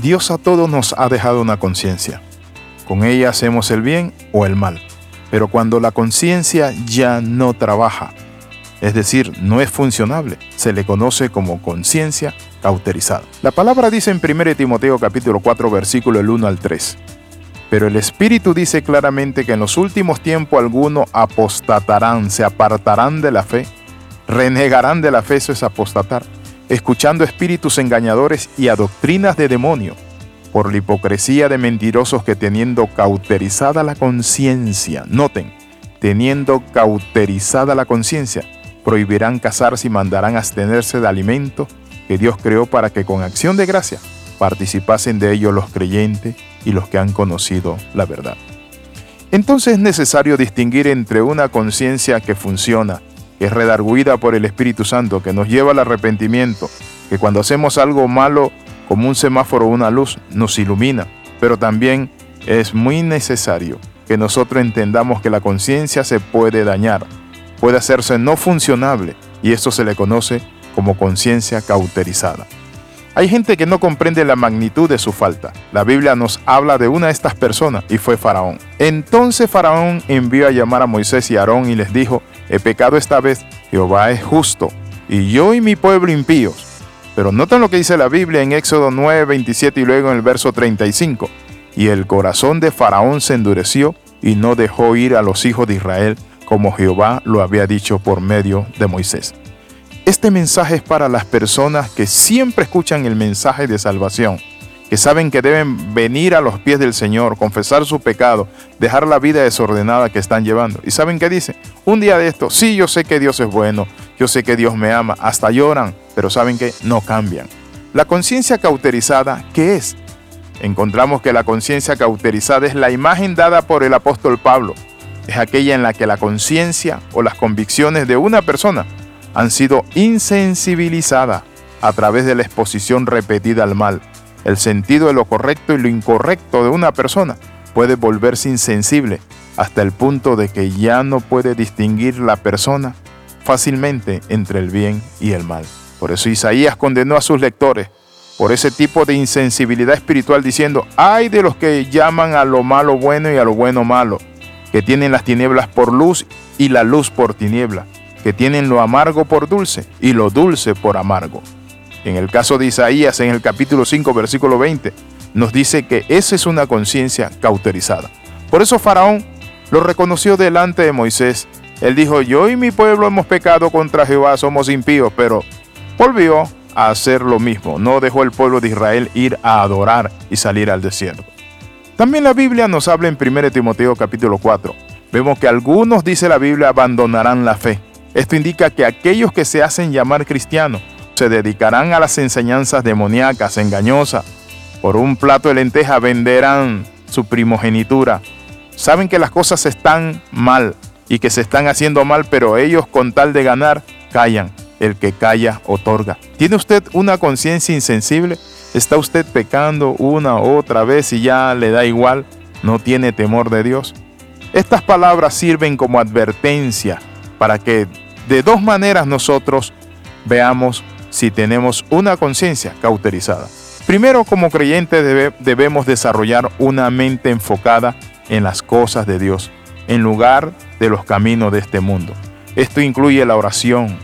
Dios a todos nos ha dejado una conciencia. Con ella hacemos el bien o el mal. Pero cuando la conciencia ya no trabaja, es decir, no es funcionable, se le conoce como conciencia cauterizada. La palabra dice en 1 Timoteo capítulo 4 versículo el 1 al 3. Pero el Espíritu dice claramente que en los últimos tiempos algunos apostatarán, se apartarán de la fe, renegarán de la fe, eso es apostatar, escuchando espíritus engañadores y a doctrinas de demonio, por la hipocresía de mentirosos que teniendo cauterizada la conciencia, noten, teniendo cauterizada la conciencia, prohibirán casarse y mandarán abstenerse de alimento que Dios creó para que con acción de gracia participasen de ello los creyentes y los que han conocido la verdad. Entonces es necesario distinguir entre una conciencia que funciona es redarguida por el Espíritu Santo, que nos lleva al arrepentimiento, que cuando hacemos algo malo, como un semáforo o una luz, nos ilumina. Pero también es muy necesario que nosotros entendamos que la conciencia se puede dañar, puede hacerse no funcionable, y esto se le conoce como conciencia cauterizada. Hay gente que no comprende la magnitud de su falta. La Biblia nos habla de una de estas personas y fue Faraón. Entonces Faraón envió a llamar a Moisés y Aarón y les dijo, he pecado esta vez, Jehová es justo, y yo y mi pueblo impíos. Pero noten lo que dice la Biblia en Éxodo 9, 27 y luego en el verso 35. Y el corazón de Faraón se endureció y no dejó ir a los hijos de Israel como Jehová lo había dicho por medio de Moisés. Este mensaje es para las personas que siempre escuchan el mensaje de salvación, que saben que deben venir a los pies del Señor, confesar su pecado, dejar la vida desordenada que están llevando. ¿Y saben qué dice? Un día de esto, sí, yo sé que Dios es bueno, yo sé que Dios me ama, hasta lloran, pero saben que no cambian. La conciencia cauterizada, ¿qué es? Encontramos que la conciencia cauterizada es la imagen dada por el apóstol Pablo. Es aquella en la que la conciencia o las convicciones de una persona han sido insensibilizadas a través de la exposición repetida al mal. El sentido de lo correcto y lo incorrecto de una persona puede volverse insensible hasta el punto de que ya no puede distinguir la persona fácilmente entre el bien y el mal. Por eso Isaías condenó a sus lectores por ese tipo de insensibilidad espiritual diciendo, hay de los que llaman a lo malo bueno y a lo bueno malo, que tienen las tinieblas por luz y la luz por tiniebla que tienen lo amargo por dulce y lo dulce por amargo. En el caso de Isaías, en el capítulo 5, versículo 20, nos dice que esa es una conciencia cauterizada. Por eso Faraón lo reconoció delante de Moisés. Él dijo, yo y mi pueblo hemos pecado contra Jehová, somos impíos, pero volvió a hacer lo mismo. No dejó el pueblo de Israel ir a adorar y salir al desierto. También la Biblia nos habla en 1 Timoteo capítulo 4. Vemos que algunos, dice la Biblia, abandonarán la fe. Esto indica que aquellos que se hacen llamar cristianos se dedicarán a las enseñanzas demoníacas, engañosas. Por un plato de lenteja venderán su primogenitura. Saben que las cosas están mal y que se están haciendo mal, pero ellos con tal de ganar, callan. El que calla otorga. ¿Tiene usted una conciencia insensible? ¿Está usted pecando una otra vez y ya le da igual? ¿No tiene temor de Dios? Estas palabras sirven como advertencia para que de dos maneras nosotros veamos si tenemos una conciencia cauterizada. Primero, como creyentes debemos desarrollar una mente enfocada en las cosas de Dios, en lugar de los caminos de este mundo. Esto incluye la oración,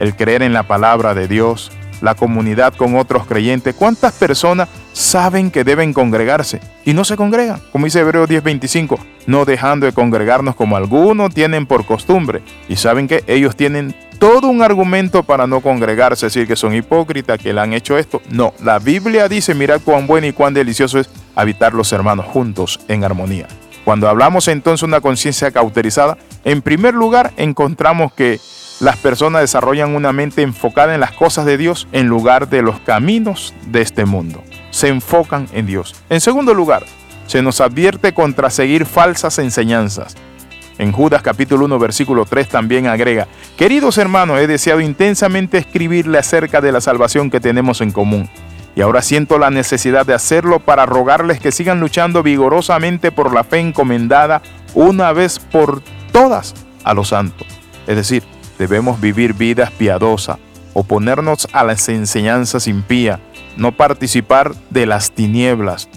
el creer en la palabra de Dios, la comunidad con otros creyentes. ¿Cuántas personas saben que deben congregarse y no se congregan? Como dice Hebreos 10:25, no dejando de congregarnos como algunos tienen por costumbre. Y saben que ellos tienen todo un argumento para no congregarse, decir que son hipócritas, que le han hecho esto. No, la Biblia dice, mira cuán bueno y cuán delicioso es habitar los hermanos juntos en armonía. Cuando hablamos entonces de una conciencia cauterizada, en primer lugar encontramos que las personas desarrollan una mente enfocada en las cosas de Dios en lugar de los caminos de este mundo. Se enfocan en Dios. En segundo lugar, se nos advierte contra seguir falsas enseñanzas. En Judas capítulo 1 versículo 3 también agrega, queridos hermanos, he deseado intensamente escribirle acerca de la salvación que tenemos en común. Y ahora siento la necesidad de hacerlo para rogarles que sigan luchando vigorosamente por la fe encomendada una vez por todas a los santos. Es decir, debemos vivir vidas piadosas, oponernos a las enseñanzas impías, no participar de las tinieblas.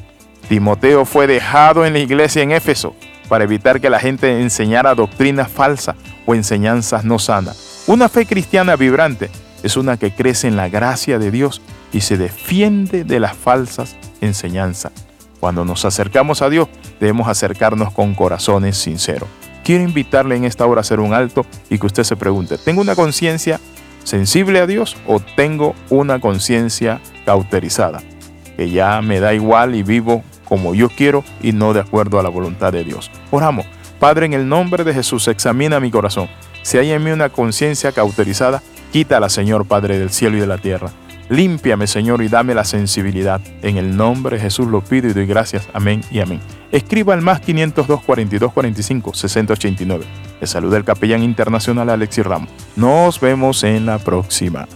Timoteo fue dejado en la iglesia en Éfeso para evitar que la gente enseñara doctrinas falsas o enseñanzas no sanas. Una fe cristiana vibrante es una que crece en la gracia de Dios y se defiende de las falsas enseñanzas. Cuando nos acercamos a Dios, debemos acercarnos con corazones sinceros. Quiero invitarle en esta hora a hacer un alto y que usted se pregunte, ¿tengo una conciencia sensible a Dios o tengo una conciencia cauterizada? Que ya me da igual y vivo como yo quiero y no de acuerdo a la voluntad de Dios. Oramos. Padre, en el nombre de Jesús, examina mi corazón. Si hay en mí una conciencia cauterizada, quítala, Señor Padre del cielo y de la tierra. Límpiame, Señor, y dame la sensibilidad. En el nombre de Jesús lo pido y doy gracias. Amén y amén. Escriba al más 502 42 45 6089. Le saluda el capellán internacional Alexis Ramos. Nos vemos en la próxima.